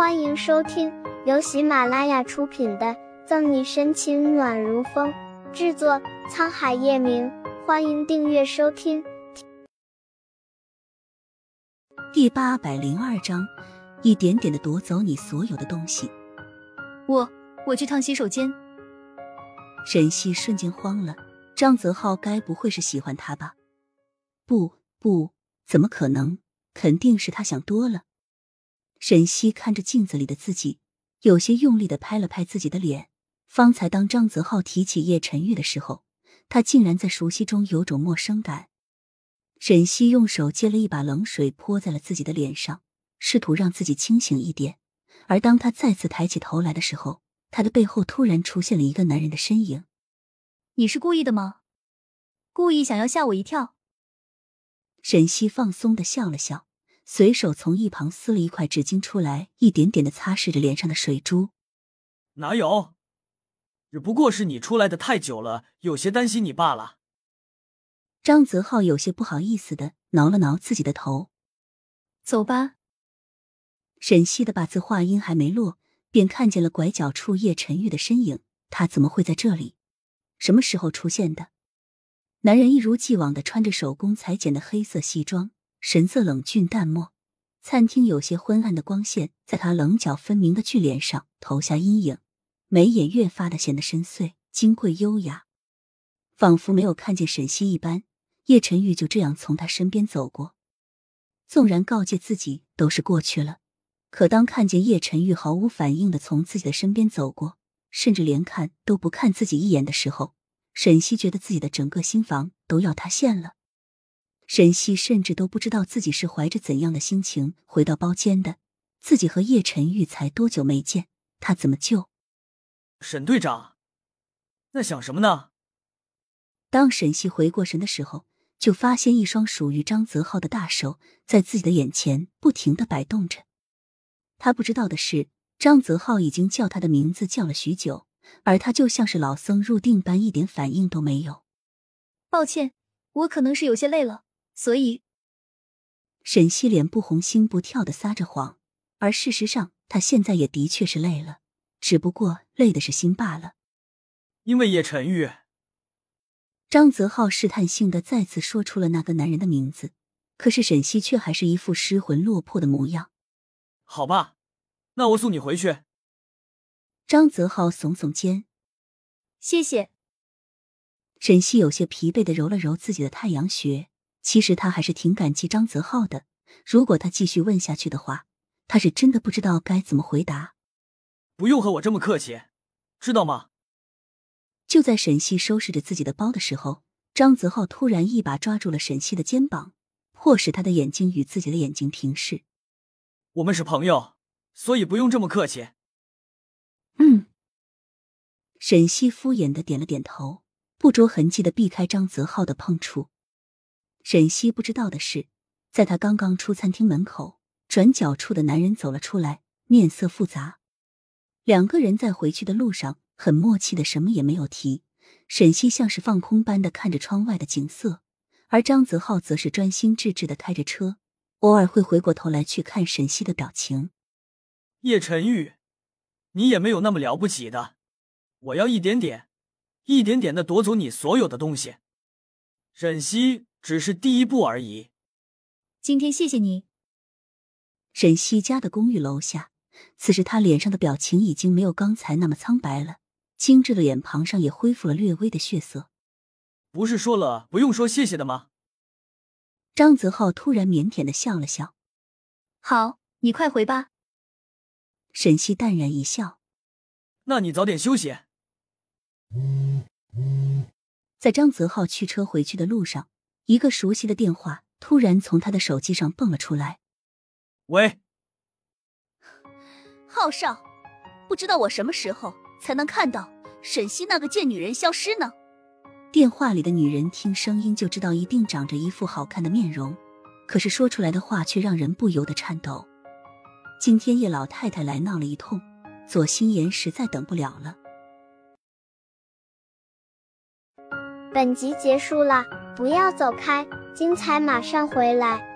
欢迎收听由喜马拉雅出品的《赠你深情暖如风》，制作沧海夜明。欢迎订阅收听。第八百零二章，一点点的夺走你所有的东西。我我去趟洗手间。沈西瞬间慌了，张泽浩该不会是喜欢他吧？不不，怎么可能？肯定是他想多了。沈西看着镜子里的自己，有些用力的拍了拍自己的脸。方才当张泽浩提起叶晨玉的时候，他竟然在熟悉中有种陌生感。沈西用手接了一把冷水泼在了自己的脸上，试图让自己清醒一点。而当他再次抬起头来的时候，他的背后突然出现了一个男人的身影。你是故意的吗？故意想要吓我一跳？沈西放松的笑了笑。随手从一旁撕了一块纸巾出来，一点点的擦拭着脸上的水珠。哪有？只不过是你出来的太久了，有些担心你罢了。张泽浩有些不好意思的挠了挠自己的头。走吧。沈西的把字话音还没落，便看见了拐角处叶晨玉的身影。他怎么会在这里？什么时候出现的？男人一如既往的穿着手工裁剪的黑色西装。神色冷峻淡漠，餐厅有些昏暗的光线在他棱角分明的巨脸上投下阴影，眉眼越发的显得深邃、金贵、优雅，仿佛没有看见沈西一般。叶晨玉就这样从他身边走过，纵然告诫自己都是过去了，可当看见叶晨玉毫无反应的从自己的身边走过，甚至连看都不看自己一眼的时候，沈西觉得自己的整个心房都要塌陷了。沈西甚至都不知道自己是怀着怎样的心情回到包间的。自己和叶晨玉才多久没见，他怎么就……沈队长，在想什么呢？当沈西回过神的时候，就发现一双属于张泽浩的大手在自己的眼前不停的摆动着。他不知道的是，张泽浩已经叫他的名字叫了许久，而他就像是老僧入定般，一点反应都没有。抱歉，我可能是有些累了。所以，沈西脸不红心不跳的撒着谎，而事实上，他现在也的确是累了，只不过累的是心罢了。因为叶晨玉，张泽浩试探性的再次说出了那个男人的名字，可是沈西却还是一副失魂落魄的模样。好吧，那我送你回去。张泽浩耸耸肩，谢谢。沈西有些疲惫的揉了揉自己的太阳穴。其实他还是挺感激张泽浩的。如果他继续问下去的话，他是真的不知道该怎么回答。不用和我这么客气，知道吗？就在沈西收拾着自己的包的时候，张泽浩突然一把抓住了沈西的肩膀，迫使他的眼睛与自己的眼睛平视。我们是朋友，所以不用这么客气。嗯。沈西敷衍的点了点头，不着痕迹的避开张泽浩的碰触。沈西不知道的是，在他刚刚出餐厅门口，转角处的男人走了出来，面色复杂。两个人在回去的路上很默契的什么也没有提。沈西像是放空般的看着窗外的景色，而张泽浩则是专心致志的开着车，偶尔会回过头来去看沈西的表情。叶晨玉，你也没有那么了不起的，我要一点点，一点点的夺走你所有的东西。沈西。只是第一步而已。今天谢谢你。沈西家的公寓楼下，此时他脸上的表情已经没有刚才那么苍白了，精致的脸庞上也恢复了略微的血色。不是说了不用说谢谢的吗？张泽浩突然腼腆的笑了笑。好，你快回吧。沈西淡然一笑。那你早点休息。在张泽浩驱车回去的路上。一个熟悉的电话突然从他的手机上蹦了出来。喂，浩少，不知道我什么时候才能看到沈西那个贱女人消失呢？电话里的女人听声音就知道一定长着一副好看的面容，可是说出来的话却让人不由得颤抖。今天叶老太太来闹了一通，左心言实在等不了了。本集结束了。不要走开，精彩马上回来。